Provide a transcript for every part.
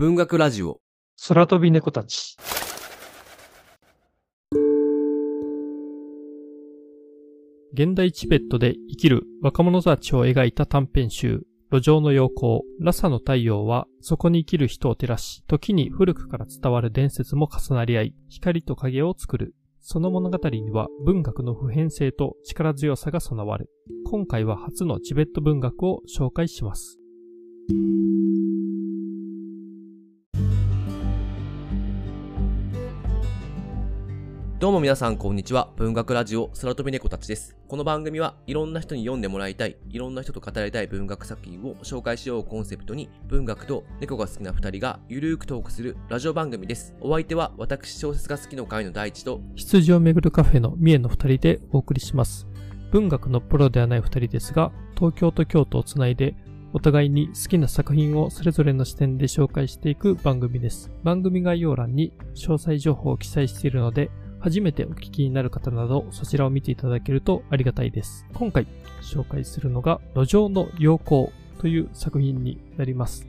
文学ラジオ。空飛び猫たち。現代チベットで生きる若者たちを描いた短編集、路上の陽光、ラサの太陽は、そこに生きる人を照らし、時に古くから伝わる伝説も重なり合い、光と影を作る。その物語には文学の普遍性と力強さが備わる。今回は初のチベット文学を紹介します。どうも皆さんこんにちは。文学ラジオ空飛び猫たちです。この番組はいろんな人に読んでもらいたい、いろんな人と語りたい文学作品を紹介しようコンセプトに、文学と猫が好きな二人がゆるーくトークするラジオ番組です。お相手は私小説が好きの会の第一と、羊をめぐるカフェの三重の二人でお送りします。文学のプロではない二人ですが、東京と京都をつないでお互いに好きな作品をそれぞれの視点で紹介していく番組です。番組概要欄に詳細情報を記載しているので、初めてお聞きになる方など、そちらを見ていただけるとありがたいです。今回紹介するのが、路上の陽光という作品になります。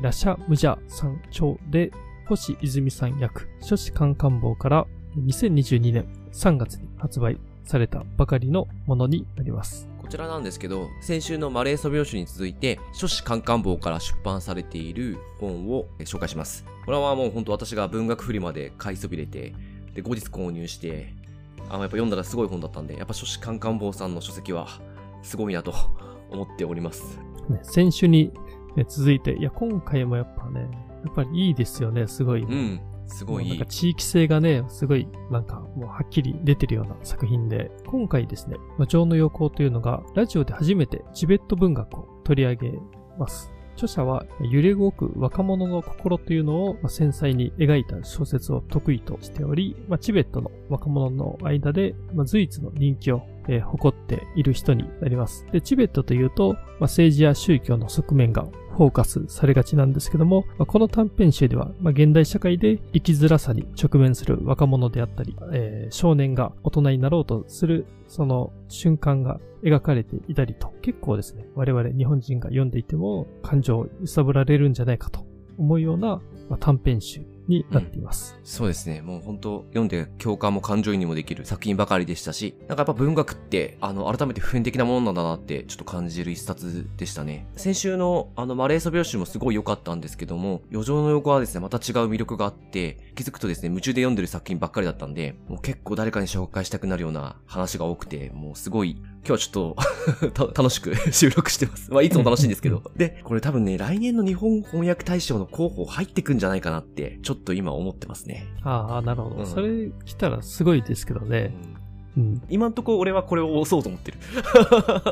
ラシャ・ムジャさん長で、星泉さん役、書士官官房から2022年3月に発売されたばかりのものになります。こちらなんですけど、先週のマレーソ病種に続いて、書士官官房から出版されている本を紹介します。これはもう本当私が文学フリマで買いそびれて、で、後日購入して、あの、やっぱ読んだらすごい本だったんで、やっぱ書士カンカン坊さんの書籍はすごいなと 思っております。ね、先週に、ね、続いて、いや、今回もやっぱね、やっぱりいいですよね、すごい。うん。すごいなんか地域性がね、すごい、なんかもうはっきり出てるような作品で、今回ですね、魔女の陽光というのが、ラジオで初めてチベット文学を取り上げます。著者は揺れ動く若者の心というのを繊細に描いた小説を得意としており、チベットの若者の間で随一の人気を誇っている人になります。で、チベットというと、政治や宗教の側面がフォーカスされがちなんですけども、この短編集では、現代社会で生きづらさに直面する若者であったり、少年が大人になろうとするその瞬間が描かれていたりと、結構ですね、我々日本人が読んでいても感情を揺さぶられるんじゃないかと思うような、まあ短編集になっています、うん、そうですね。もう本当読んで共感も感情移入もできる作品ばかりでしたし、なんかやっぱ文学って、あの、改めて普遍的なものなんだなってちょっと感じる一冊でしたね。先週のあの、マレーソ描写もすごい良かったんですけども、余剰の横はですね、また違う魅力があって、気づくとですね、夢中で読んでる作品ばっかりだったんで、もう結構誰かに紹介したくなるような話が多くて、もうすごい今日はちょっと 楽しく 収録してます。まあ、いつも楽しいんですけど。で、これ多分ね、来年の日本翻訳大賞の候補入ってくんじゃないかなって、ちょっと今思ってますね。ああ、なるほど、うん、それ来たらすごいですけどね。うん、今んとこ俺はこれを押そうと思ってる。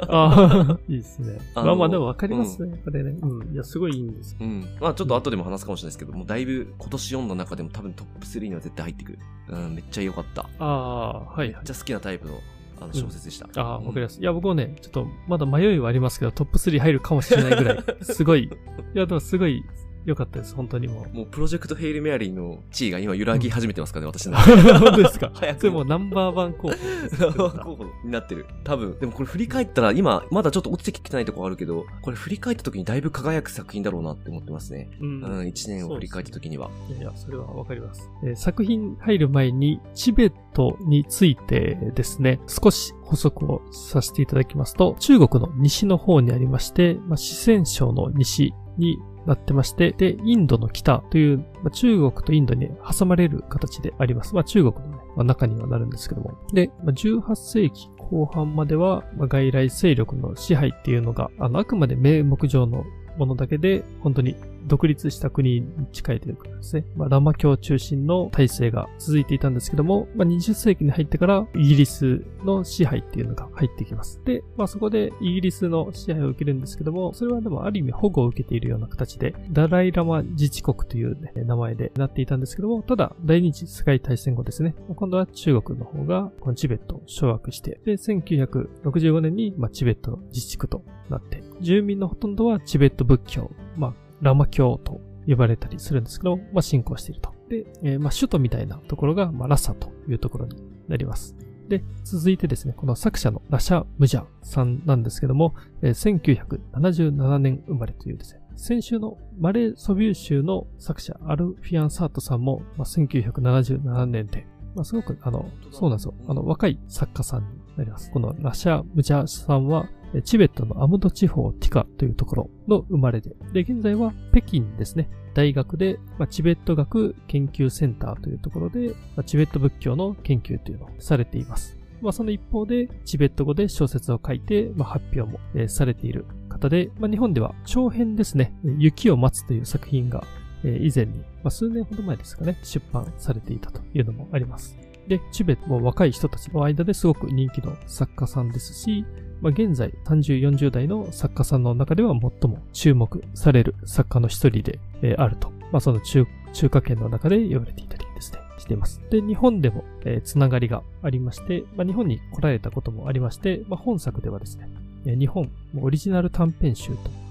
ああ、いいですね。まあまあでも分かりますね、うん、これね。うん。いや、すごいいいんです。うん。まあちょっと後でも話すかもしれないですけど、もうだいぶ今年読んだ中でも多分トップ3には絶対入ってくる。うん、めっちゃ良かった。ああ、はい、はい。めっちゃ好きなタイプのあの小説でした。ああ、わかります。いや、僕はね、ちょっとまだ迷いはありますけど、トップ3入るかもしれないぐらい、すごい、いや、でもすごい良かったです、本当にもう。もうプロジェクトヘイルメアリーの地位が今揺らぎ始めてますからね、私の。本当ですか？早く。それもうナンバーワン候補。ナンバー候補になってる。多分。でもこれ振り返ったら今、まだちょっと落ちてきてないとこあるけど、これ振り返った時にだいぶ輝く作品だろうなって思ってますね。うん。うん、1年を振り返った時には。いやいや、それはわかります。えー、作品入る前に、チベットについてですね、少し補足をさせていただきますと、中国の西の方にありまして、まあ、四川省の西になってまして、で、インドの北という、まあ、中国とインドに挟まれる形であります。まあ、中国のね、まあ、中にはなるんですけども。で、まあ、18世紀後半までは、まあ、外来勢力の支配っていうのが、あの、あくまで名目上のものだけで、本当に独立した国に近いというかですね、まあ、ラマ教中心の体制が続いていたんですけども、まあ、20世紀に入ってからイギリスの支配っていうのが入ってきます。で、まあ、そこでイギリスの支配を受けるんですけども、それはでもある意味保護を受けているような形で、ダライラマ自治国という、ね、名前でなっていたんですけども、ただ、第二次世界大戦後ですね、今度は中国の方がこのチベットを掌握して、で、1965年に、まあ、チベットの自治区となって、住民のほとんどはチベット仏教、まあ、ラマ教と呼ばれたりするんですけど、まあ、信仰していると。で、えー、まあ、首都みたいなところが、まあ、ラサというところになります。で、続いてですね、この作者のラシャ・ムジャさんなんですけども、えー、1977年生まれというですね、先週のマレー・ソビュー州の作者アルフィアン・サートさんも、まあ、1977年で、まあ、すごく、あの、そうなんですよ。あの、若い作家さんになります。このラシャ・ムジャさんは、チベットのアムド地方ティカというところの生まれで、で、現在は北京ですね、大学で、まあ、チベット学研究センターというところで、まあ、チベット仏教の研究というのをされています。まあ、その一方で、チベット語で小説を書いて、まあ、発表も、えー、されている方で、まあ、日本では長編ですね、雪を待つという作品が、え、以前に、ま、数年ほど前ですかね、出版されていたというのもあります。で、チベットも若い人たちの間ですごく人気の作家さんですし、まあ、現在30、40代の作家さんの中では最も注目される作家の一人で、あると。まあ、その中中華圏の中で言われていたりですね、しています。で、日本でも、え、つながりがありまして、まあ、日本に来られたこともありまして、ま、本作ではですね、日本オリジナル短編集と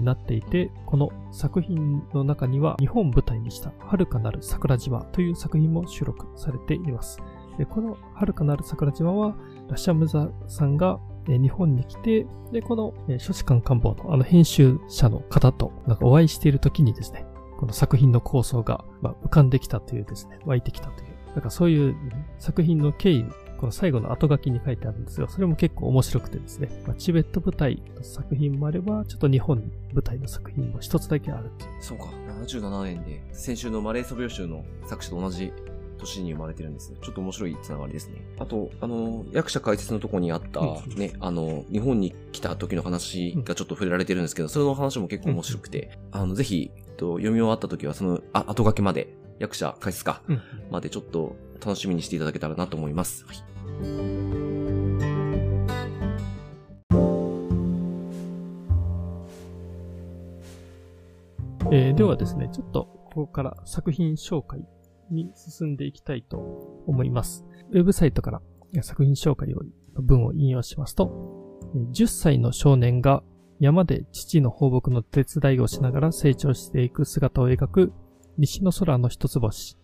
なっていて、この作品の中には日本舞台にした遥かなる桜島という作品も収録されています。でこの遥かなる桜島はラシャムザさんが日本に来て、で、この書士官官房のあの編集者の方となんかお会いしている時にですね、この作品の構想が浮かんできたというですね、湧いてきたという、なんかそういう作品の経緯この最後の後書きに書いてあるんですが、それも結構面白くてですね、まあ、チベット舞台の作品もあれば、ちょっと日本舞台の作品も一つだけあるっていう。そうか、77年で、先週のマレーソビオ集の作者と同じ年に生まれてるんです。ちょっと面白いつながりですね。あと、あの、役者解説のとこにあった、ね、あの、日本に来た時の話がちょっと触れられてるんですけど、それの話も結構面白くて、あの、ぜひ、と、読み終わった時は、その、あ、後書きまで、役者解説か、までちょっと楽しみにしていただけたらなと思います。はいえー、ではですね、ちょっとここから作品紹介に進んでいきたいと思います。ウェブサイトから作品紹介を文を引用しますと、10歳の少年が山で父の放牧の手伝いをしながら成長していく姿を描く西の空の一つ星、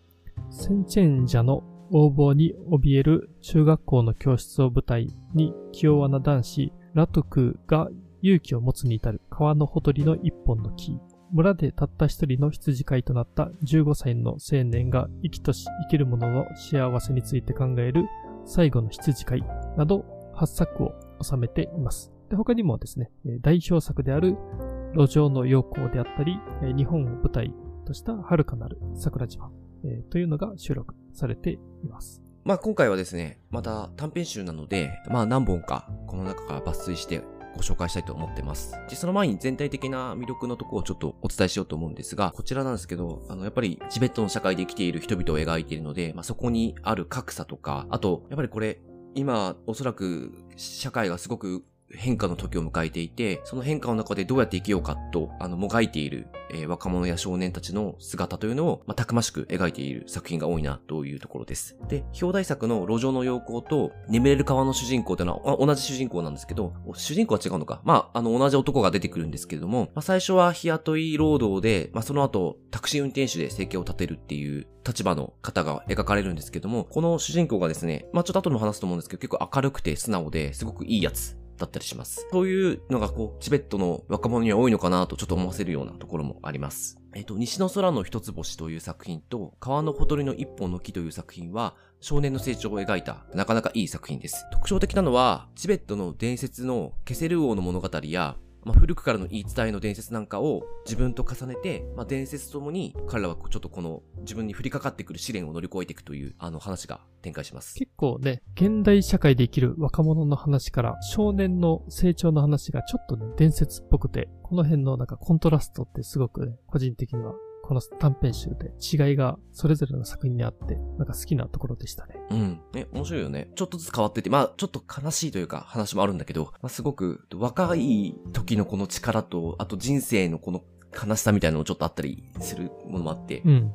センチェンジャの横暴に怯える中学校の教室を舞台に気弱な男子ラトクが勇気を持つに至る川のほとりの一本の木。村でたった一人の羊飼いとなった15歳の青年が生きとし生きる者の幸せについて考える最後の羊飼いなど8作を収めています。で他にもですね、代表作である路上の陽光であったり、日本を舞台とした遥かなる桜島、というのが収録されています。まあ今回はですね、また短編集なので、まあ何本かこの中から抜粋してご紹介したいと思ってます。で、その前に全体的な魅力のとこをちょっとお伝えしようと思うんですが、こちらなんですけど、あの、やっぱりチベットの社会で生きている人々を描いているので、まあそこにある格差とか、あと、やっぱりこれ、今、おそらく社会がすごく変化の時を迎えていて、その変化の中でどうやって生きようかと、あの、もがいている、えー、若者や少年たちの姿というのを、まあ、たくましく描いている作品が多いな、というところです。で、表題作の路上の陽光と、眠れる川の主人公というのは、同じ主人公なんですけど、主人公は違うのか。まあ、あの、同じ男が出てくるんですけれども、まあ、最初は日雇い労働で、まあ、その後、タクシー運転手で生計を立てるっていう立場の方が描かれるんですけども、この主人公がですね、まあ、ちょっと後でも話すと思うんですけど、結構明るくて素直で、すごくいいやつだったりします。そういうのがこう、チベットの若者には多いのかなとちょっと思わせるようなところもあります。えっ、と、西の空の一つ星という作品と、川のほとりの一本の木という作品は、少年の成長を描いた、なかなかいい作品です。特徴的なのは、チベットの伝説のケセル王の物語や、まあ、古くからの言い伝えの伝説なんかを自分と重ねて、まあ、伝説ともに彼らはちょっとこの自分に降りかかってくる試練を乗り越えていくというあの話が展開します。結構ね、現代社会で生きる若者の話から少年の成長の話がちょっとね、伝説っぽくて、この辺のなんかコントラストってすごくね、個人的にはこの短編集で違いがそれぞれの作品にあって、なんか好きなところでしたね。うん。え、面白いよね。ちょっとずつ変わってて、まあ、ちょっと悲しいというか話もあるんだけど、まあ、すごく若い時のこの力と、あと人生のこの悲しさみたいなのもちょっとあったりするものもあって、うん、うん、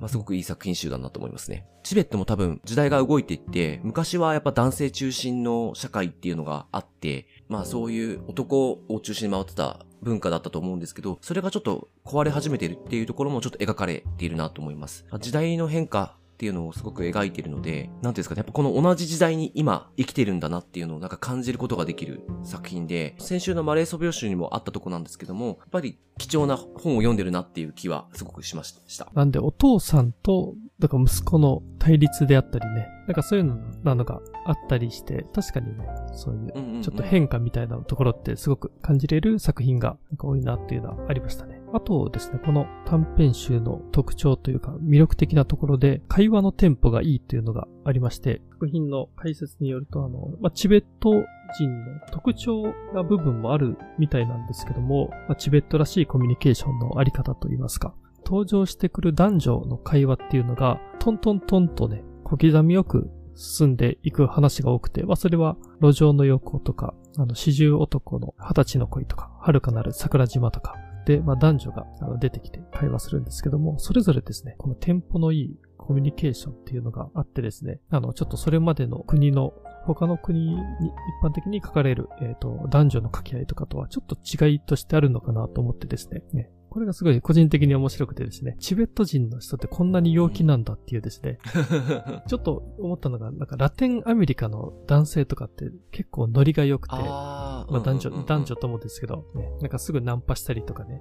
まあ、すごくいい作品集だなと思いますね。チベットも多分時代が動いていって、昔はやっぱ男性中心の社会っていうのがあって、まあそういう男を中心に回ってた文化だったと思うんですけど、それがちょっと壊れ始めてるっていうところもちょっと描かれているなと思います。時代の変化っていうのをすごく描いてるので、なんていうんですかね、やっぱこの同じ時代に今生きてるんだなっていうのをなんか感じることができる作品で、先週のマレーソ病集にもあったとこなんですけども、やっぱり貴重な本を読んでるなっていう気はすごくしました。なんでお父さんと、だから息子の対立であったりね、なんかそういうのなのがあったりして、確かにね、そういうちょっと変化みたいなところってすごく感じれる作品が多いなっていうのはありましたね。あとですね、この短編集の特徴というか魅力的なところで会話のテンポがいいというのがありまして、作品の解説によると、あの、まあ、チベット人の特徴な部分もあるみたいなんですけども、まあ、チベットらしいコミュニケーションのあり方といいますか、登場してくる男女の会話っていうのが、トントントンとね、小刻みよく進んでいく話が多くて、まあそれは路上の横とか、あの、四十男の二十歳の恋とか、遥かなる桜島とか、で、まあ男女が出てきて会話するんですけども、それぞれですね、このテンポのいいコミュニケーションっていうのがあってですね、あの、ちょっとそれまでの国の他の国に一般的に書かれる、えっ、と、男女の掛け合いとかとはちょっと違いとしてあるのかなと思ってですね。ねこれがすごい個人的に面白くてですね、チベット人の人ってこんなに陽気なんだっていうですね、ちょっと思ったのが、なんかラテンアメリカの男性とかって結構ノリが良くて、まあ男女、男女ともですけど、ね、なんかすぐナンパしたりとかね。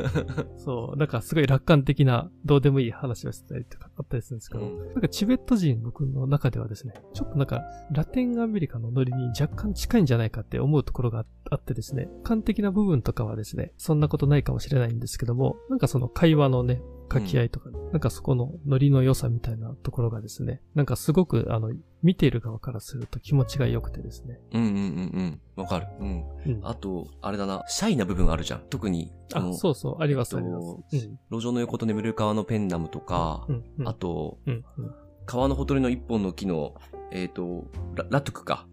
そう、なんかすごい楽観的などうでもいい話をしてたりとかあったりするんですけど、うんなんかチベット人僕の中ではですね、ちょっとなんかラテンアメリカのノリに若干近いんじゃないかって思うところがあってですね、感的な部分とかはですね、そんなことないかもしれないんですけども、なんかその会話のね、書き合いとか、なんかそこのノリの良さみたいなところがですね、なんかすごくあの、見ている側からすると気持ちが良くてですね。うんうんうんうん。わかる。うん。うん。あと、あれだな、シャイな部分あるじゃん。特に、あ、のそうそう、あります、えっとあります。うん。路上の横と眠る川のペンナムとか、うん。うんあと、うん。うん。川のほとりの一本の木の、えっ、と、ララトゥクか。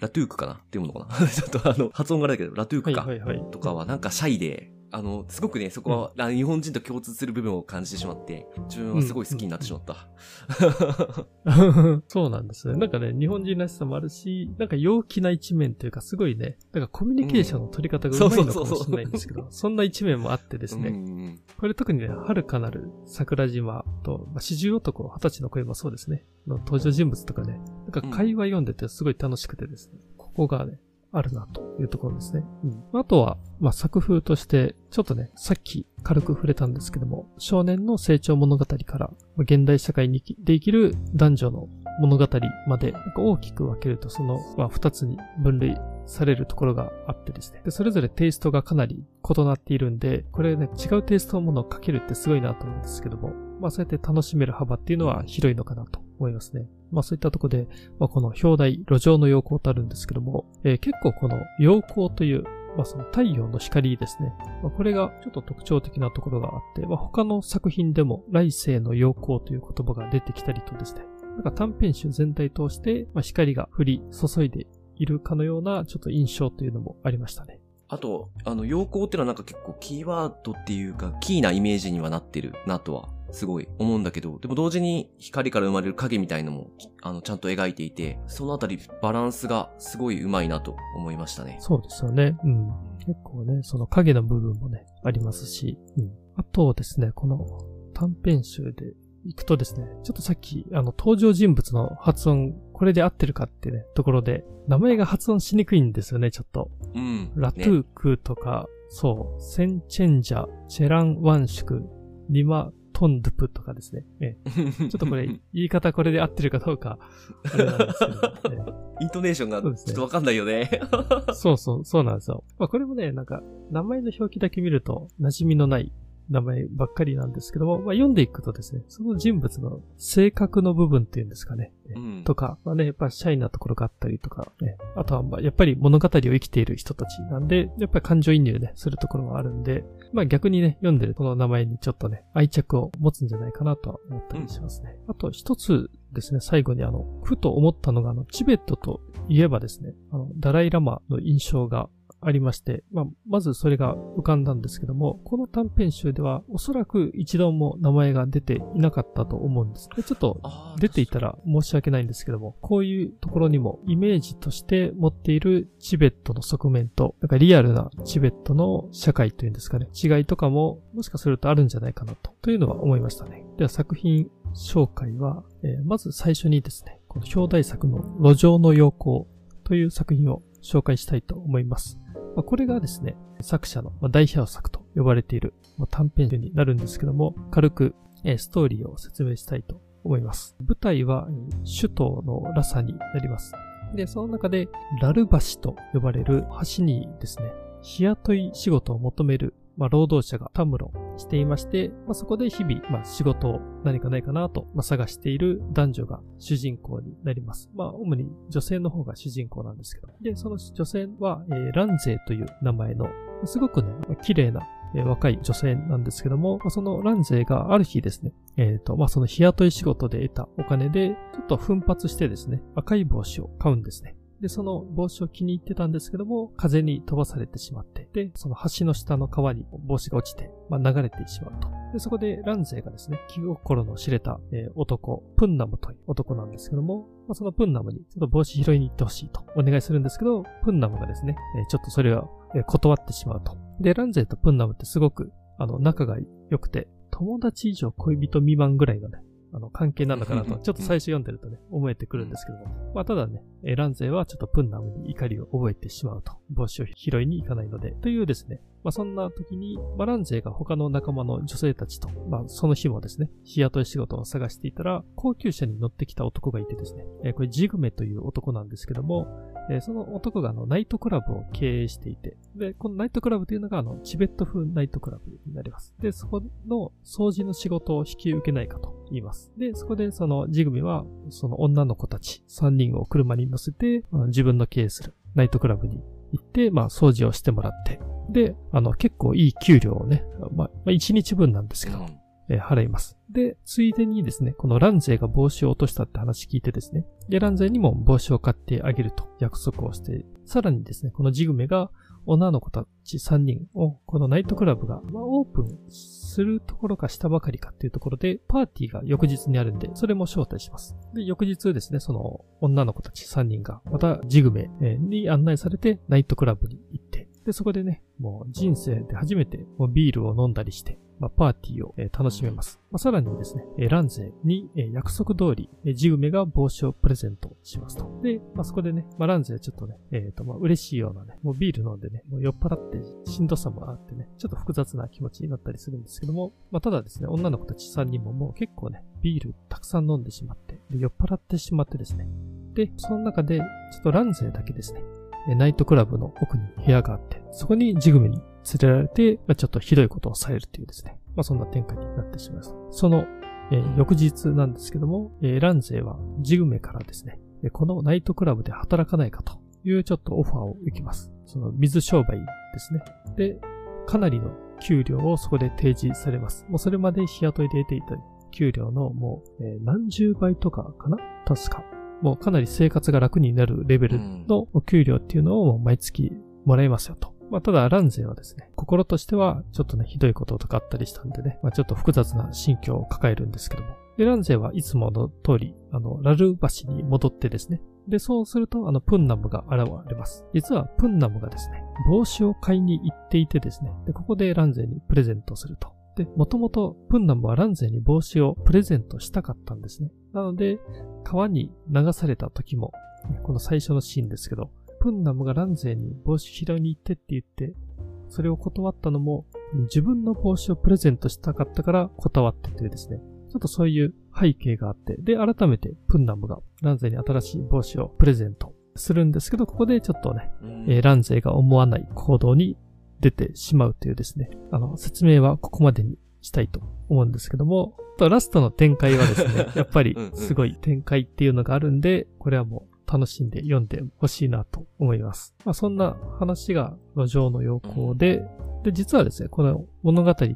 ラトゥークかなっていうものかな ちょっとあの、発音があれだけど、ラトゥーはいクか。はいはい。とかはなんかシャイで、あの、すごくね、そこは、あの日本人と共通する部分を感じてしまって、自分はすごい好きになってしまった。そうなんですね。なんかね、日本人らしさもあるし、なんか陽気な一面というか、すごいね、なんかコミュニケーションの取り方がうまいのかもしれないんですけど、そんな一面もあってですうんうね、ん。これ特にね、遥かなる桜島と、まあ、四十男、二十歳の声もそうですね、の登場人物とかね、なんか会話読んでてすごい楽しくてですね、ここがね、あるなというところですね。うん、あとは、まあ、作風として、ちょっとね、さっき軽く触れたんですけども、少年の成長物語から、まあ現代社会に生きで生きる男女の物語まで、なんか大きく分けると、その、まあ、二つに分類されるところがあってですね。で、それぞれテイストがかなり異なっているんで、これね、違うテイストのものを書けるってすごいなと思うんですけども、まあそうやって楽しめる幅っていうのは広いのかなと思いますね。まあそういったところで、まあこの表題、路上の陽光とあるんですけども、えー結構この陽光という、まあその太陽の光ですね。まあこれがちょっと特徴的なところがあって、まあ他の作品でも来世の陽光という言葉が出てきたりとですね。なんか短編集全体通して、まあ、光が降り注いでいるかのようなちょっと印象というのもありましたね。あと、あの、陽光っていうのはなんか結構キーワードっていうか、キーなイメージにはなってるなとは、すごい思うんだけど、でも同時に光から生まれる影みたいのも、あの、ちゃんと描いていて、そのあたりバランスがすごい上手いなと思いましたね。そうですよね。うん。結構ね、その影の部分もね、ありますし、うん。あとですね、この短編集で行くとですね、ちょっとさっき、あの、登場人物の発音、これで合ってるかってね、ところで、名前が発音しにくいんですよね、ちょっと。うん。ラトゥークとか、そう、センチェンジャ、チェランワンシュク、ニマトンドゥプとかですね。ええ ちょっとこれ、言い方これで合ってるかどうか、あれなんですけど、ええイントネーションがちょっとわかんないよね。そうそう、そうなんですよ。まあこれもね、なんか、名前の表記だけ見ると馴染みのない名前ばっかりなんですけども、まあ読んでいくとですね、その人物の性格の部分っていうんですかね。うんとか、まあね、やっぱシャイなところがあったりとか、ね、あとはまあやっぱり物語を生きている人たちなんで、やっぱり感情移入ね、するところはあるんで、まあ逆にね、読んでるこの名前にちょっとね、愛着を持つんじゃないかなとは思ったりしますね。あと一つですね、最後にあの、ふと思ったのがあの、チベットといえばですね、あの、ダライラマの印象がありまして、まあ、まずそれが浮かんだんですけども、この短編集ではおそらく一度も名前が出ていなかったと思うんです。でちょっと出ていたら申し訳ないんですけども、こういうところにもイメージとして持っているチベットの側面と、なんかリアルなチベットの社会というんですかね、違いとかももしかするとあるんじゃないかなと、というのは思いましたね。では作品紹介は、えー、まず最初にですね、この表題作の路上の陽光という作品を紹介したいと思います。まあ、これがですね、作者の代表作と呼ばれている短編集になるんですけども、軽くストーリーを説明したいと思います。舞台は首都のラサになります。で、その中でラル橋と呼ばれる橋にですね、日雇い仕事を求める、まあ、労働者がたむろしていまして、まあ、そこで日々、まあ、仕事を何かないかなと、まあ、探している男女が主人公になります。まあ、主に女性の方が主人公なんですけど。で、その女性は、えー、ランゼーという名前の、すごくね、綺麗なえ、若い女性なんですけども、そのランゼがある日ですね、えっ、ー、と、まあ、その日雇い仕事で得たお金で、ちょっと奮発してですね、赤い帽子を買うんですね。で、その帽子を気に入ってたんですけども、風に飛ばされてしまって、で、その橋の下の川に帽子が落ちて、まあ、流れてしまうと。で、そこでランゼがですね、気心の知れた、えー、男、プンナムという男なんですけども、まあ、そのプンナムにちょっと帽子拾いに行ってほしいとお願いするんですけど、プンナムがですね、えー、ちょっとそれを、えー、断ってしまうと。で、ランゼとプンナムってすごく、あの、仲が良くて、友達以上恋人未満ぐらいのね、あの、関係なのかなと、ちょっと最初読んでるとね、思えてくるんですけども。まあ、ただね、ランゼはちょっとプンナムに怒りを覚えてしまうと。帽子を拾いに行かないので。というですね、まあ、そんな時に、まあ、ランゼが他の仲間の女性たちと、まあ、その日もですね、日雇い仕事を探していたら、高級車に乗ってきた男がいてですね、えー、これジグメという男なんですけども、えー、その男があのナイトクラブを経営していて、で、このナイトクラブというのがあのチベット風ナイトクラブになります。で、そこの掃除の仕事を引き受けないかと言います。で、そこでそのジグミは、その女の子たち3人を車に乗せて、自分の経営するナイトクラブに行って、まあ掃除をしてもらって、で、あの結構いい給料をね、まあ、まあ、1日分なんですけど、えー、払います。で、ついでにですね、このランゼが帽子を落としたって話聞いてですね、で、ランゼにも帽子を買ってあげると約束をして、さらにですね、このジグメが女の子たち3人を、このナイトクラブが、まあ、オープンするところかしたばかりかっていうところで、パーティーが翌日にあるんで、それも招待します。で、翌日ですね、その女の子たち3人が、またジグメに案内されて、ナイトクラブに行って、で、そこでね、もう人生で初めてもうビールを飲んだりして、まあ、パーティーを、え、楽しめます。まあ、さらにですね、え、ランゼに、え、約束通り、えー、ジグメが帽子をプレゼントしますと。で、まあ、そこでね、まあ、ランゼはちょっとね、えっ、ー、と、まあ、嬉しいようなね、もうビール飲んでね、もう酔っ払ってしんどさもあってね、ちょっと複雑な気持ちになったりするんですけども、まあ、ただですね、女の子たち3人ももう結構ね、ビールたくさん飲んでしまって、で酔っ払ってしまってですね。で、その中で、ちょっとランゼだけですね、ナイトクラブの奥に部屋があって、そこにジグメに連れられて、まあ、ちょっとひどいことをされるというですね。まあ、そんな展開になってしまいます。その、えー、翌日なんですけども、えー、ランゼはジグメからですね、このナイトクラブで働かないかというちょっとオファーを受けます。その水商売ですね。で、かなりの給料をそこで提示されます。もうそれまで日雇いで得ていた給料のもう、えー、何十倍とかかな？確か。もうかなり生活が楽になるレベルのお給料っていうのを毎月もらえますよと。まあ、ただ、ランゼはですね、心としては、ちょっとね、ひどいこととかあったりしたんでね、まあ、ちょっと複雑な心境を抱えるんですけども。で、ランゼはいつもの通り、あの、ラル橋に戻ってですね、で、そうすると、あの、プンナムが現れます。実は、プンナムがですね、帽子を買いに行っていてですね、で、ここでランゼにプレゼントすると。で、もともと、プンナムはランゼに帽子をプレゼントしたかったんですね。なので、川に流された時も、この最初のシーンですけど、プンナムがランゼに帽子拾いに行ってって言って、それを断ったのも、自分の帽子をプレゼントしたかったから断ったというですね、ちょっとそういう背景があって、で、改めてプンナムがランゼに新しい帽子をプレゼントするんですけど、ここでちょっとね、えー、ランゼが思わない行動に出てしまうというですね、あの、説明はここまでにしたいと思うんですけども、ラストの展開はですね、やっぱりすごい展開っていうのがあるんで、これはもう楽しんで読んでほしいなと思います。まあ、そんな話が路上の陽光で、で、実はですね、この物語って、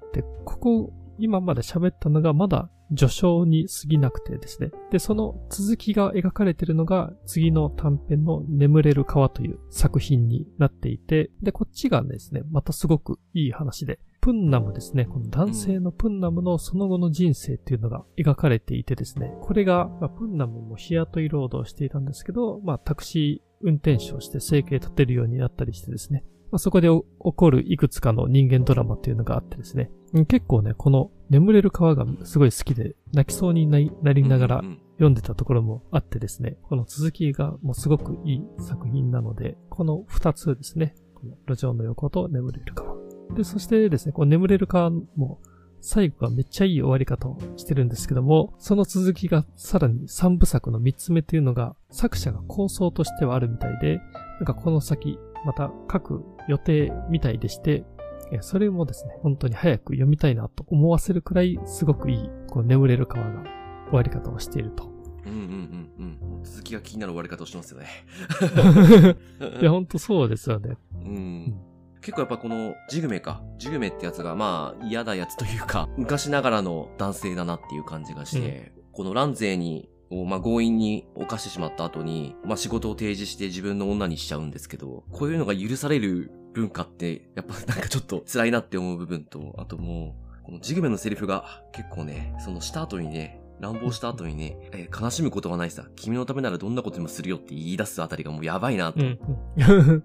ここ、今まで喋ったのがまだ序章に過ぎなくてですね。で、その続きが描かれているのが次の短編の眠れる川という作品になっていて、で、こっちがですね、またすごくいい話で、プンナムですね、この男性のプンナムのその後の人生っていうのが描かれていてですね、これが、まあ、プンナムも日雇い労働していたんですけど、まあタクシー運転手をして生計立てるようになったりしてですね、まあ、そこで起こるいくつかの人間ドラマっていうのがあってですね、結構ね、この眠れる川がすごい好きで、泣きそうになりながら読んでたところもあってですね、この続きがもうすごくいい作品なので、この二つですね、この路上の横と眠れる川。で、そしてですね、この眠れる川も最後がめっちゃいい終わり方をしてるんですけども、その続きがさらに三部作の三つ目というのが作者が構想としてはあるみたいで、なんかこの先また書く予定みたいでして、えそれもですね、本当に早く読みたいなと思わせるくらいすごくいい、こう眠れる川が終わり方をしていると。うんうんうんうん。続きが気になる終わり方をしてますよね。いや、ほんとそうですよね。うん。結構やっぱこのジグメか。ジグメってやつがまあ嫌なやつというか、昔ながらの男性だなっていう感じがして、このランゼーに、をまあ強引に犯してしまった後に、まあ仕事を提示して自分の女にしちゃうんですけど、こういうのが許される文化って、やっぱなんかちょっと辛いなって思う部分と、あともう、このジグメのセリフが結構ね、そのした後にね、乱暴した後にね、えー悲しむことはないさ。君のためならどんなことでもするよって言い出すあたりがもうやばいなと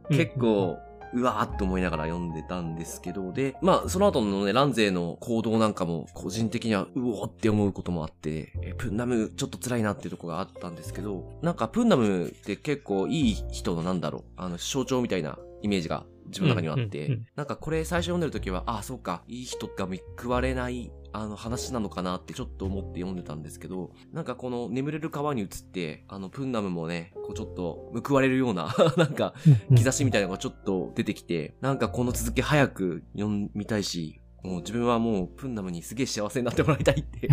結、構、うわーって思いながら読んでたんですけど、で、まあ、その後のね、ランゼーの行動なんかも、個人的には、うおーって思うこともあって、えプンナムちょっと辛いなっていうところがあったんですけど、なんか、プンナムって結構いい人のなんだろう、あの、象徴みたいなイメージが自分の中にはあって、なんかこれ最初読んでる時は、ああ、そうか、いい人が報われない、あの話なのかなってちょっと思って読んでたんですけど、なんかこの眠れる川に移って、あの、プンナムもね、こうちょっと報われるような、なんか、うん兆しみたいなのがちょっと出てきて、なんかこの続き早く読みたいし、もう自分はもうプンナムにすげえ幸せになってもらいたいって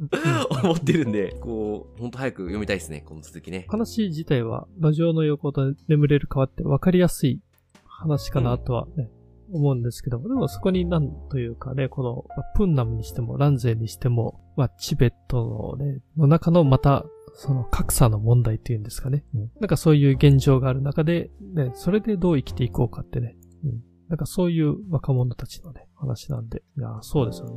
思ってるんで、こう、ほんと早く読みたいですね、この続きね。話自体は、路上の横と眠れる川って分かりやすい話かなとはね、思うんですけども、でもそこになんというかね、この、まあプンナムにしても、ランゼーにしても、まあ、チベットのね、の中のまた、その格差の問題っていうんですかね。なんかそういう現状がある中で、ね、それでどう生きていこうかってね。うん。なんかそういう若者たちのね、話なんで。いや、そうですよね。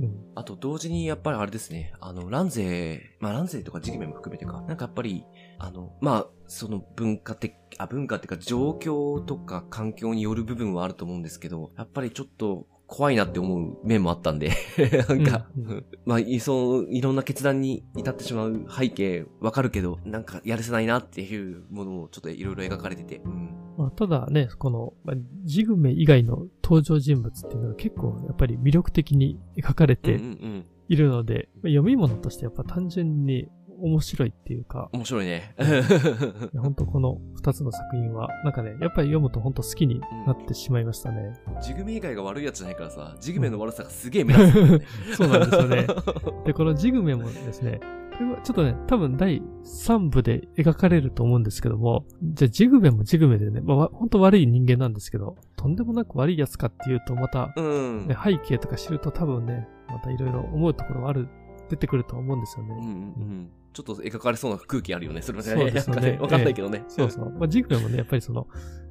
うん。あと同時にやっぱりあれですね、あの、ランゼー、まあランゼーとかジグメも含めてか、なんかやっぱり、あの、まあ、その文化的、あ、文化っていうか状況とか環境による部分はあると思うんですけど、やっぱりちょっと怖いなって思う面もあったんで、なんか、うんうまあ、いそう、いろんな決断に至ってしまう背景わかるけど、なんかやるせないなっていうものをちょっといろいろ描かれてて、うん。まあ、ただね、この、まあ、ジグメ以外の登場人物っていうのが結構やっぱり魅力的に描かれうんうてんいるので、まあ読み物としてやっぱ単純に面白いっていうか、面白いね。本当この二つの作品は、なんかね、やっぱり読むと本当好きになってしまいましたね。ジグメ以外が悪いやつじゃないからさ、ジグメの悪さがすげえ目立つね。そうなんですよね。で、このジグメもですね、これはちょっとね、多分第3部で描かれると思うんですけども、じゃあジグメもジグメでね、まあ、わ本当悪い人間なんですけど、とんでもなく悪いやつかっていうと、また、うん。ね、背景とか知ると多分ね、またいろいろ思うところはある、出てくると思うんですよね。うんうんうん。ちょっと描かれそうな空気あるよね、それはね。そうですよねなんかわかんないけどね。そうそう。まあ、ジグメもね、やっぱりその、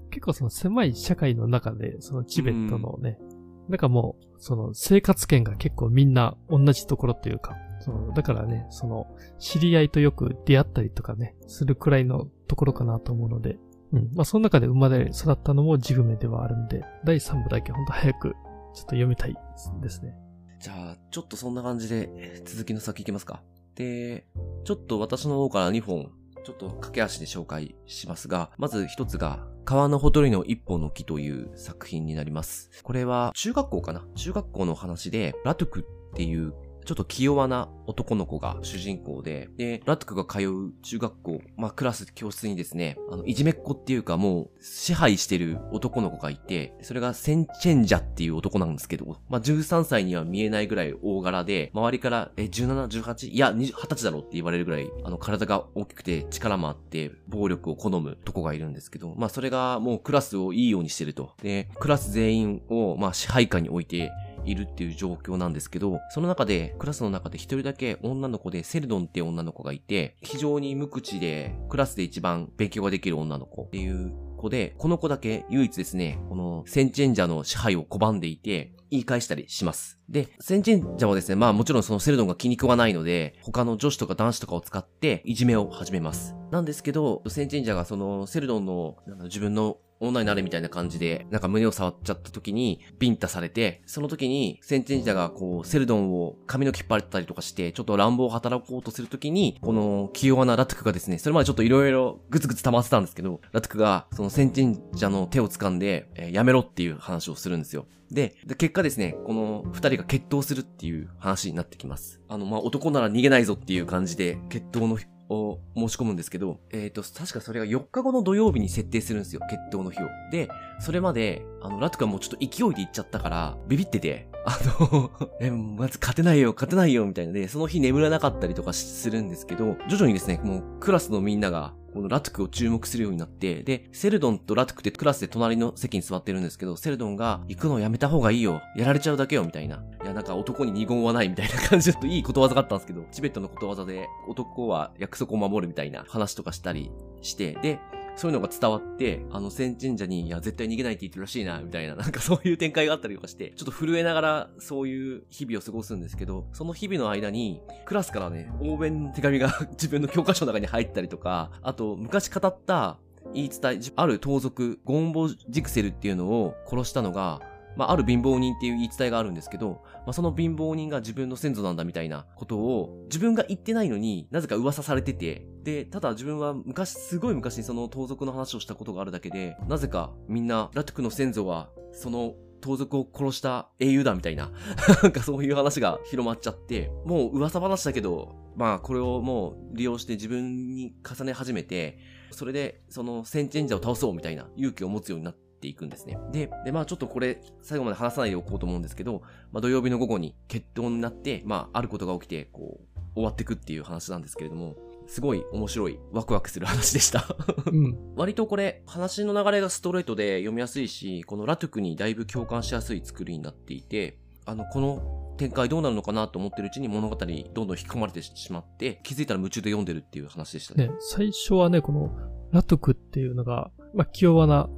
結構その狭い社会の中で、そのチベットのね、なんかもう、その生活圏が結構みんな同じところというか、その、だからね、その、知り合いとよく出会ったりとかね、するくらいのところかなと思うので、うん。まあ、その中で生まれ育ったのもジグメではあるんで、第3部だけほんと早く、ちょっと読みたいですね。じゃあ、ちょっとそんな感じでえー続きの先いきますか。で、ちょっと私の方から2本、ちょっと駆け足で紹介しますが、まず1つが、川のほとりの一本の木という作品になります。これは中学校かな？中学校の話で、ラトゥクっていうちょっと気弱な男の子が主人公で、で、ラトクが通う中学校、まあクラス、教室にですね、あの、いじめっ子っていうかもう支配してる男の子がいて、それがセンチェンジャっていう男なんですけど、まあ13歳には見えないぐらい大柄で、周りから、え、17、18? いや、20 20歳だろって言われるぐらい、あの、体が大きくて力もあって、暴力を好む男がいるんですけど、まあそれがもうクラスをいいようにしてると。で、クラス全員を、まあ支配下に置いて、いるっていう状況なんですけど、その中で、クラスの中で一人だけ女の子でセルドンっていう女の子がいて、非常に無口で、クラスで一番勉強ができる女の子っていう子で、この子だけ唯一ですね、このセンチェンジャーの支配を拒んでいて、言い返したりします。で、センチェンジャーはですね、まあもちろんそのセルドンが気に食わないので、他の女子とか男子とかを使っていじめを始めます。なんですけど、センチェンジャーがそのセルドンの自分の女になれみたいな感じで、なんか胸を触っちゃった時に、ビンタされて、その時に、センチェンジャがこう、セルドンを髪の毛引っ張ったりとかして、ちょっと乱暴を働こうとする時に、この、器用なラトクがですね、それまでちょっと色々グツグツ溜まってたんですけど、ラトクが、そのセンチェンジャの手を掴んで、えー、やめろっていう話をするんですよ。で、で結果ですね、この二人が決闘するっていう話になってきます。あの、まあ、男なら逃げないぞっていう感じで、決闘のを申し込むんですけど、えっ、ー、と、確かそれが4日後の土曜日に設定するんですよ、決闘の日を。で、それまで、あの、ラトゥカもちょっと勢いで行っちゃったから、ビビってて、あの え、まず勝てないよ、勝てないよ、みたいなで、その日眠らなかったりとかするんですけど、徐々にですね、もうクラスのみんなが、このラトクを注目するようになって、で、セルドンとラトクってクラスで隣の席に座ってるんですけど、セルドンが、行くのやめた方がいいよ。やられちゃうだけよ、みたいな。いや、なんか男に二言はないみたいな感じだといいことわざがあったんですけど、チベットのことわざで、男は約束を守るみたいな話とかしたりして、で、そういうのが伝わって、あの、先神社に、いや、絶対逃げないって言ってるらしいな、みたいな、なんか そういう展開があったりとかして、ちょっと震えながら、そういう日々を過ごすんですけど、その日々の間に、クラスからね、応援の手紙が 自分の教科書の中に入ったりとか、あと、昔語った、言い伝え、ある盗賊、ゴンボジクセルっていうのを殺したのが、まあ、ある貧乏人っていう言い伝えがあるんですけど、まあ、その貧乏人が自分の先祖なんだみたいなことを、自分が言ってないのになぜか噂されてて、で、ただ自分は昔、すごい昔にその盗賊の話をしたことがあるだけで、なぜかみんな、ラトゥクの先祖は、その盗賊を殺した英雄だみたいな、なんかそういう話が広まっちゃって、もう噂話だけど、まあこれをもう利用して自分に重ね始めて、それでその先ン者を倒そうみたいな勇気を持つようになって、ていくんですね。で、で、まあちょっとこれ、最後まで話さないでおこうと思うんですけど、まあ土曜日の午後に決闘になって、まああることが起きて、こう、終わっていくっていう話なんですけれども、すごい面白い、ワクワクする話でしたうん、割とこれ、話の流れがストレートで読みやすいし、このラトゥクにだいぶ共感しやすい作りになっていて、あの、この展開どうなるのかなと思ってるうちに物語どんどん引き込まれてしまって、気づいたら夢中で読んでるっていう話でしたね。ね最初はね、このラトゥクっていうのが、まあ、気弱な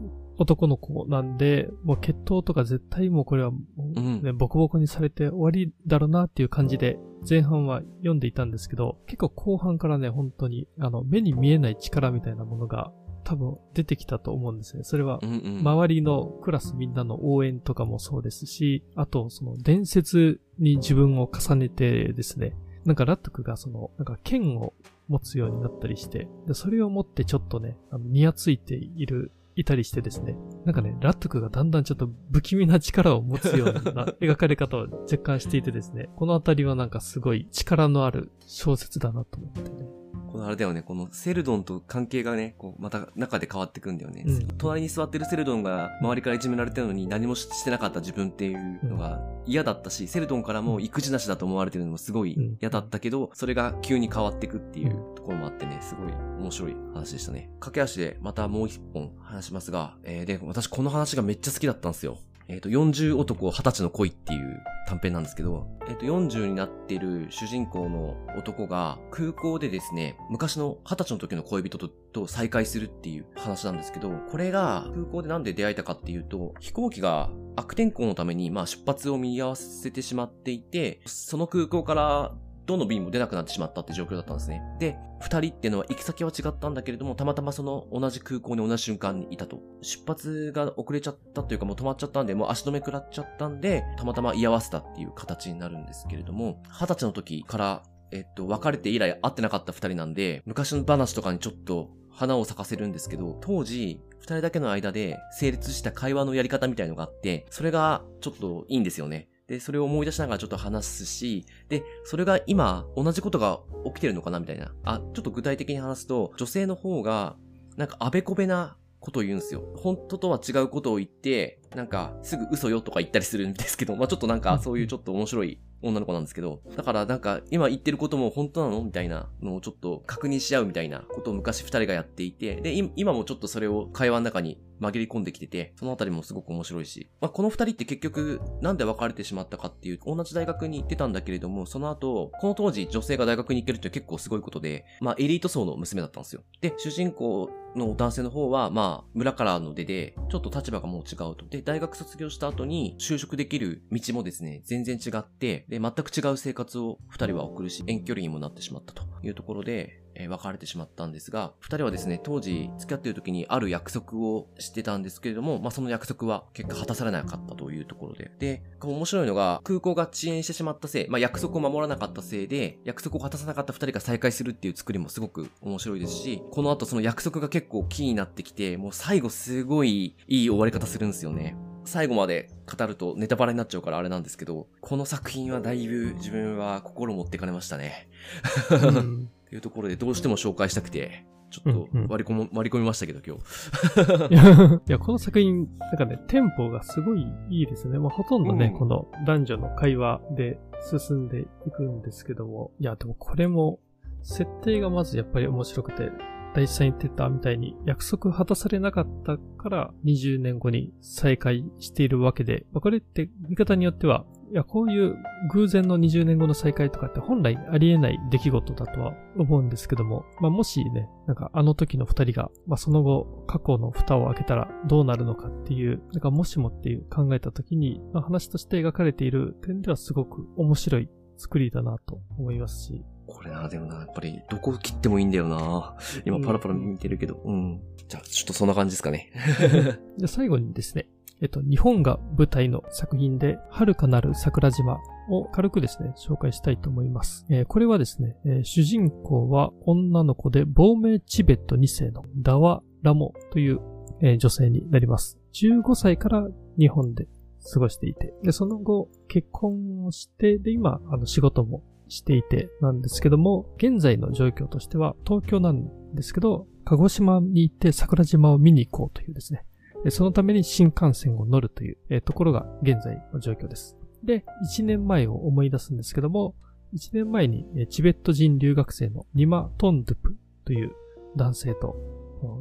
男の子なんで、もう血統とか絶対もうこれはもうね、うん、ボコボコにされて終わりだろうなっていう感じで前半は読んでいたんですけど、結構後半からね、本当にあの目に見えない力みたいなものが多分出てきたと思うんですね。それは、周りのクラスみんなの応援とかもそうですし、あと、その伝説に自分を重ねてですね、なんかラットクがその、なんか剣を持つようになったりして、でそれを持ってちょっとね、あの、にやついているいたりしてですね、なんかね、ラットクがだんだんちょっと不気味な力を持つような 描かれ方を若干していてですね、このあたりはなんかすごい力のある小説だなと思ってね。このあれだよね、このセルドンと関係がね、こう、また中で変わってくんだよね。うん、隣に座ってるセルドンが周りからいじめられてるのに何もしてなかった自分っていうのが嫌だったし、セルドンからも育児なしだと思われてるのもすごい嫌だったけど、それが急に変わってくっていうところもあってね、すごい面白い話でしたね。駆け足でまたもう一本話しますが、えー、で、私この話がめっちゃ好きだったんですよ。えっ、ー、と、40男20歳の恋っていう短編なんですけど、えっ、ー、と、40になってる主人公の男が空港でですね、昔の20歳の時の恋人とと再会するっていう話なんですけど、これが空港でなんで出会えたかっていうと、飛行機が悪天候のために、まあ出発を見合わせてしまっていて、その空港からどの便も出なくなってしまったって状況だったんですね。で、二人っていうのは行き先は違ったんだけれども、たまたまその同じ空港に同じ瞬間にいたと。出発が遅れちゃったというかもう止まっちゃったんで、もう足止め食らっちゃったんで、たまたま居合わせたっていう形になるんですけれども、二十歳の時からえっと、別れて以来会ってなかった二人なんで、昔の話とかにちょっと花を咲かせるんですけど、当時、二人だけの間で成立した会話のやり方みたいのがあって、それがちょっといいんですよね。で、それを思い出しながらちょっと話すし、で、それが今、同じことが起きてるのかなみたいな。あ、ちょっと具体的に話すと、女性の方が、なんかあべこべなことを言うんですよ。本当とは違うことを言って、なんか、すぐ嘘よとか言ったりするんですけど、まあちょっとなんか、そういうちょっと面白い女の子なんですけど、だからなんか今言ってることも本当なのみたいなのをちょっと確認し合うみたいなことを昔二人がやっていて、で、今もちょっとそれを会話の中に紛れ込んできてて、そのあたりもすごく面白いし、まあ、この二人って結局なんで別れてしまったかっていう、同じ大学に行ってたんだけれども、その後、この当時女性が大学に行けるって結構すごいことで、まあエリート層の娘だったんですよ。で、主人公の男性の方は、まあ、村からの出で、ちょっと立場がもう違うと。で、大学卒業した後に就職できる道もですね、全然違って、で、全く違う生活を二人は送るし、遠距離にもなってしまったというところで、えー別れてしまったんですが、二人はですね、当時付き合っている時にある約束をしてたんですけれども、まあその約束は結果果たされなかったというところで。で、面白いのが、空港が遅延してしまったせい、まあ約束を守らなかったせいで、約束を果たさなかった二人が再会するっていう作りもすごく面白いですし、この後その約束が結構キーになってきて、もう最後すごいいい終わり方するんですよね。最後まで語るとネタバレになっちゃうからあれなんですけど、この作品はだいぶ自分は心持ってかれましたね。うんっていうところでどうしても紹介したくて、ちょっとうんうん割り込みましたけど今日。いやこの作品、なんかね、テンポがすごいいいですね。まあ、ほとんどね、うんこの男女の会話で進んでいくんですけども、いや、でもこれも、設定がまずやっぱり面白くて、第一さん言ってたみたいに約束果たされなかったから20年後に再会しているわけで、まあこれって見方によっては、いや、こういう偶然の20年後の再会とかって本来ありえない出来事だとは思うんですけども、まあもしね、なんかあの時の二人が、まあその後過去の蓋を開けたらどうなるのかっていう、なんかもしもっていう考えた時に、まあ話として描かれている点ではすごく面白い作りだなと思いますし、これな、でもな、やっぱりどこ切ってもいいんだよな。今パラパラ見てるけど。うん。じゃあ、ちょっとそんな感じですかね。で、最後にですね、えっと、日本が舞台の作品で、遥かなる桜島を軽くですね、紹介したいと思います。えーこれはですね、えー主人公は女の子で、亡命チベット2世のダワ・ラモという、えー女性になります。15歳から日本で過ごしていて、で、その後、結婚をして、で、今、あの、仕事もしていてなんですけども、現在の状況としては東京なんですけど、鹿児島に行って桜島を見に行こうというですね、そのために新幹線を乗るという、ところが現在の状況です。で、1年前を思い出すんですけども、1年前にチベット人留学生のニマ・トンドゥプという男性と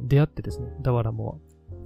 出会ってですね、ダワラモは。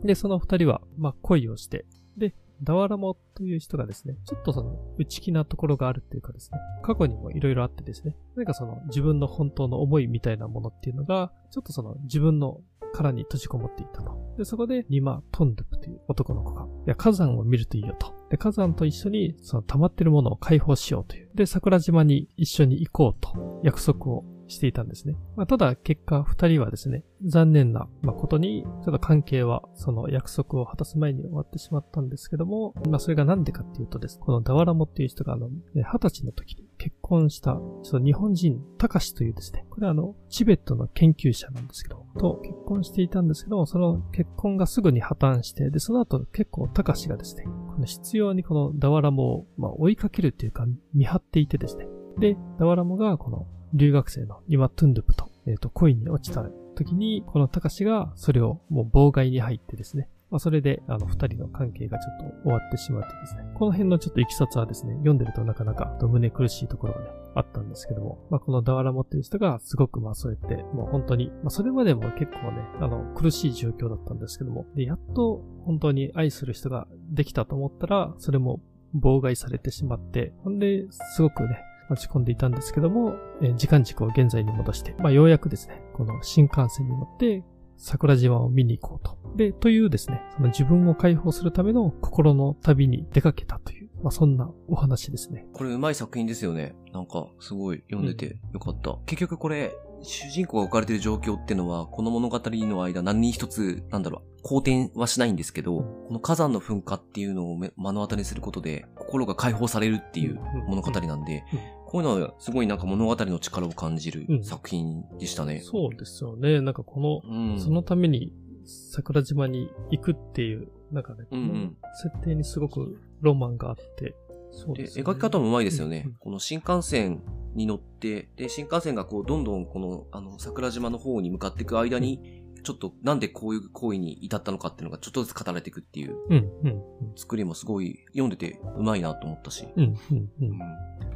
で、その二人は、まあ、恋をして、で、ダワラモという人がですね、ちょっとその、内気なところがあるっていうかですね、過去にもいろいろあってですね、何かその、自分の本当の思いみたいなものっていうのが、ちょっとその、自分の殻に閉じこもっていたと。で、そこで、ニマ・トンドゥプという男の子が、いや、火山を見るといいよと。で、火山と一緒に、その溜まってるものを解放しようという。で、桜島に一緒に行こうと約束をしていたんですね。まあ、ただ、結果、二人はですね、残念な、まあ、ことに、ちょっと関係は、その約束を果たす前に終わってしまったんですけども、まあ、それがなんでかっていうとですね、このダワラモっていう人が、あの、二十歳の時に結婚した、ちょっと日本人、タカシというですね、これはあの、チベットの研究者なんですけど、と結婚していたんですけど、その結婚がすぐに破綻して、で、その後結構タカシがですね、この必要にこのダワラモを、まあ、追いかけるっていうか、見張っていてですね、で、ダワラモがこの留学生のニマ・トゥンドゥプと、えっ、と、恋に落ちた時に、このタカシがそれをもう妨害に入ってですね、まあ、それで、あの、二人の関係がちょっと終わってしまってですね、この辺のちょっといきさつはですね、読んでるとなかなかと胸苦しいところがね、あったんですけども、まあ、このダワラモっていう人がすごくまあそうやって、もう本当に、まあ、それまでも結構ね、あの、苦しい状況だったんですけども、で、やっと本当に愛する人ができたと思ったら、それも妨害されてしまって、ほんで、すごくね、落ち込んでいたんですけども、時間軸を現在に戻して、まあ、ようやくですね、この新幹線に乗って、桜島を見に行こうと。で、というですね、その自分を解放するための心の旅に出かけたという、まあ、そんなお話ですね。これうまい作品ですよね。なんか、すごい読んでてよかった。結局これ、主人公が置かれてる状況っていうのは、この物語の間何一つ、なんだろう、好転はしないんですけど、この火山の噴火っていうのを目目の当たりにすることで、心が解放されるっていう物語なんで、うんこういうのはすごいなんか物語の力を感じるうん作品でしたね。そうですよね。なんかこの、うん。そのために桜島に行くっていう、なんかね、うんうん設定にすごくロマンがあって、そうで、ですよね描き方もうまいですよね。うんうんこの新幹線に乗って、で、新幹線がこう、どんどんこの、あの、桜島の方に向かっていく間に、ちょっとなんでこういう行為に至ったのかっていうのがちょっとずつ語られていくっていううん、うん、作りもすごい読んでてうまいなと思ったし。うん、うん、うん、うん。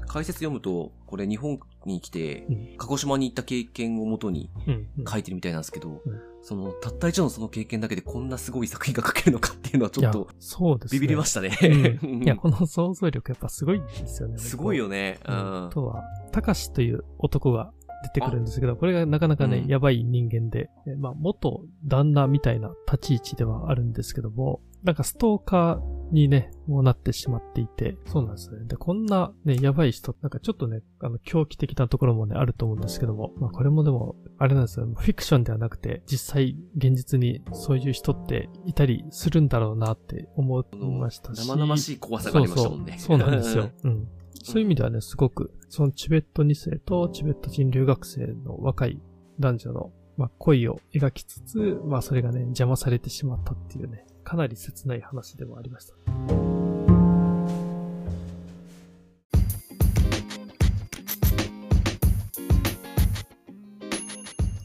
解説読むと、これ日本に来てうん、鹿児島に行った経験をもとに書いてるみたいなんですけど、うんその、たった一度のその経験だけでこんなすごい作品が書けるのかっていうのはちょっとそうですね。ビビりましたね。うん いや、この想像力やっぱすごいですよね。すごいよね。ううんん。とは、たかしという男が出てくるんですけど、これがなかなかね、うんやばい人間で、えまあ、元旦那みたいな立ち位置ではあるんですけども、なんかストーカーにね、もうなってしまっていて、そうなんですね。で、こんなね、やばい人、なんかちょっとね、あの、狂気的なところもね、あると思うんですけども、まあ、これもでも、あれなんですよ。フィクションではなくて、実際、現実にそういう人っていたりするんだろうなって思いましたし。生々しい怖さがありましたもんね。そうそうそうなんですよ。うん。そういう意味ではね、すごく、そのチベット2世とチベット人留学生の若い男女の、まあ、恋を描きつつ、まあ、それがね、邪魔されてしまったっていうね、かなり切ない話でもありました。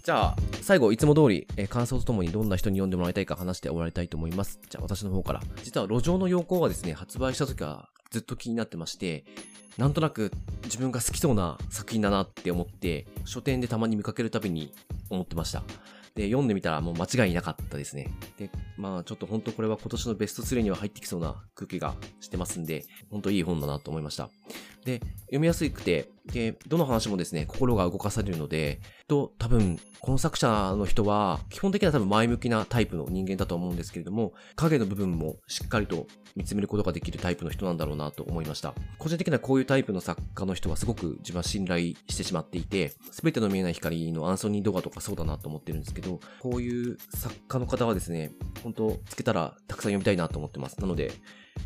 じゃあ、最後、いつも通り、えー感想とともにどんな人に読んでもらいたいか話して終わりたいと思います。じゃあ、私の方から。実は、路上の陽光がですね、発売した時はずっと気になってまして、なんとなく自分が好きそうな作品だなって思って、書店でたまに見かけるたびに思ってました。で、読んでみたらもう間違いなかったですね。で、まあちょっと本当これは今年のベスト3には入ってきそうな空気がしてますんで、本当いい本だなと思いました。で、読みやすくて、で、どの話もですね、心が動かされるので、と、多分、この作者の人は、基本的には多分前向きなタイプの人間だと思うんですけれども、影の部分もしっかりと見つめることができるタイプの人なんだろうなと思いました。個人的にはこういうタイプの作家の人はすごく自分は信頼してしまっていて、すべての見えない光のアンソニー・ドガとかそうだなと思ってるんですけど、こういう作家の方はですね、本当つけたらたくさん読みたいなと思ってます。なので、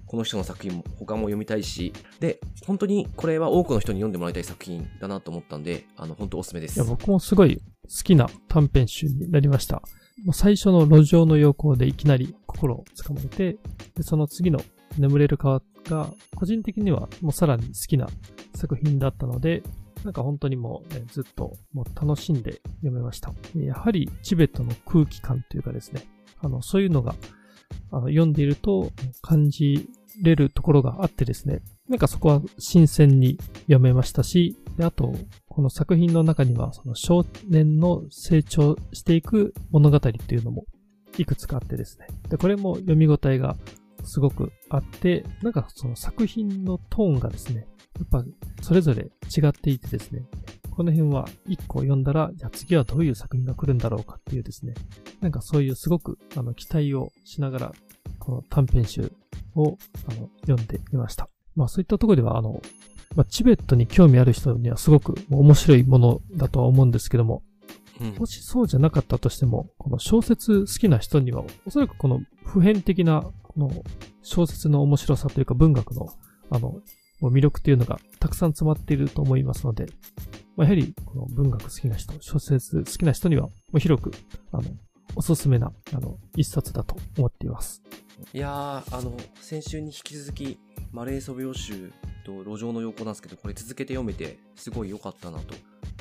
この人の作品も他も読みたいし、で、本当にこれは多くの人に読んでもらいたい作品だなと思ったんで、あの、本当おすすめですいや、。僕もすごい好きな短編集になりました。最初の路上の陽光でいきなり心をつかまれて、でその次の眠れる川が、個人的にはもうさらに好きな作品だったので、なんか本当にもう、ね、ずっともう楽しんで読めました。やはりチベットの空気感というかですね、あの、そういうのが、あの、読んでいると感じれるところがあってですね、なんかそこは新鮮に読めましたし、で、あと、この作品の中には、その少年の成長していく物語っていうのもいくつかあってですね。で、これも読み応えがすごくあって、なんかその作品のトーンがですね、やっぱそれぞれ違っていてですね、この辺は一個読んだら、じゃあ次はどういう作品が来るんだろうかっていうですね、なんかそういうすごくあの期待をしながら、この短編集をあの読んでみました。まあそういったところでは、あの、まあ、チベットに興味ある人にはすごく面白いものだとは思うんですけども、うんもしそうじゃなかったとしても、この小説好きな人には、おそらくこの普遍的な、この小説の面白さというか文学の、あの、魅力というのがたくさん詰まっていると思いますので、まあ、やはりこの文学好きな人、小説好きな人には、広く、あの、おすすめな、あの、一冊だと思っています。いやー、あの、先週に引き続き、マレーソ病集と路上の横なんですけど、これ続けて読めて、すごい良かったなと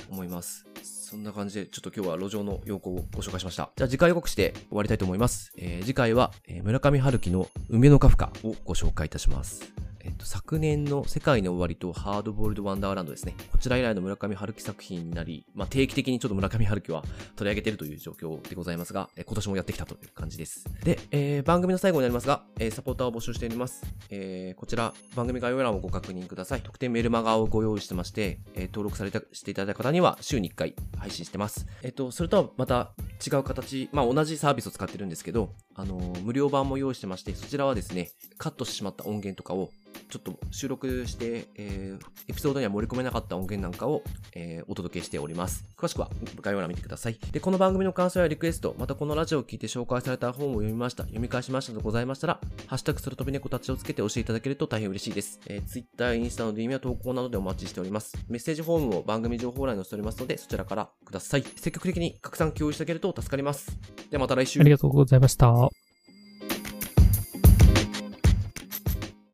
思います。そんな感じで、ちょっと今日は路上の陽光をご紹介しました。じゃあ次回予告して終わりたいと思います。えー次回は、え村上春樹の梅のカフカをご紹介いたします。えっと、昨年の世界の終わりとハードボールドワンダーランドですね。こちら以来の村上春樹作品になり、まあ、定期的にちょっと村上春樹は取り上げているという状況でございますが、え今年もやってきたという感じです。で、えー番組の最後になりますが、えーサポーターを募集しております。えーこちら、番組概要欄をご確認ください。特典メルマガをご用意してまして、え登録された、していただいた方には週に1回配信してます。えっ、と、それとはまた違う形、まあ同じサービスを使ってるんですけど、あの無料版も用意してまして、そちらはですね、カットしてしまった音源とかを、ちょっと収録して、えーエピソードには盛り込めなかった音源なんかを、えーお届けしております。詳しくは概要欄見てください。で、この番組の感想やリクエスト、またこのラジオを聞いて紹介された本を読みました、読み返しましたとございましたら、ハッシュタグそれ飛び猫たちをつけて教えていただけると大変嬉しいです。えー、Twitter、インスタの DM や投稿などでお待ちしております。メッセージフォームを番組情報欄に載せておりますので、そちらからください。積極的に拡散共有してあげると助かります。ではまた来週あ。りがとうございました。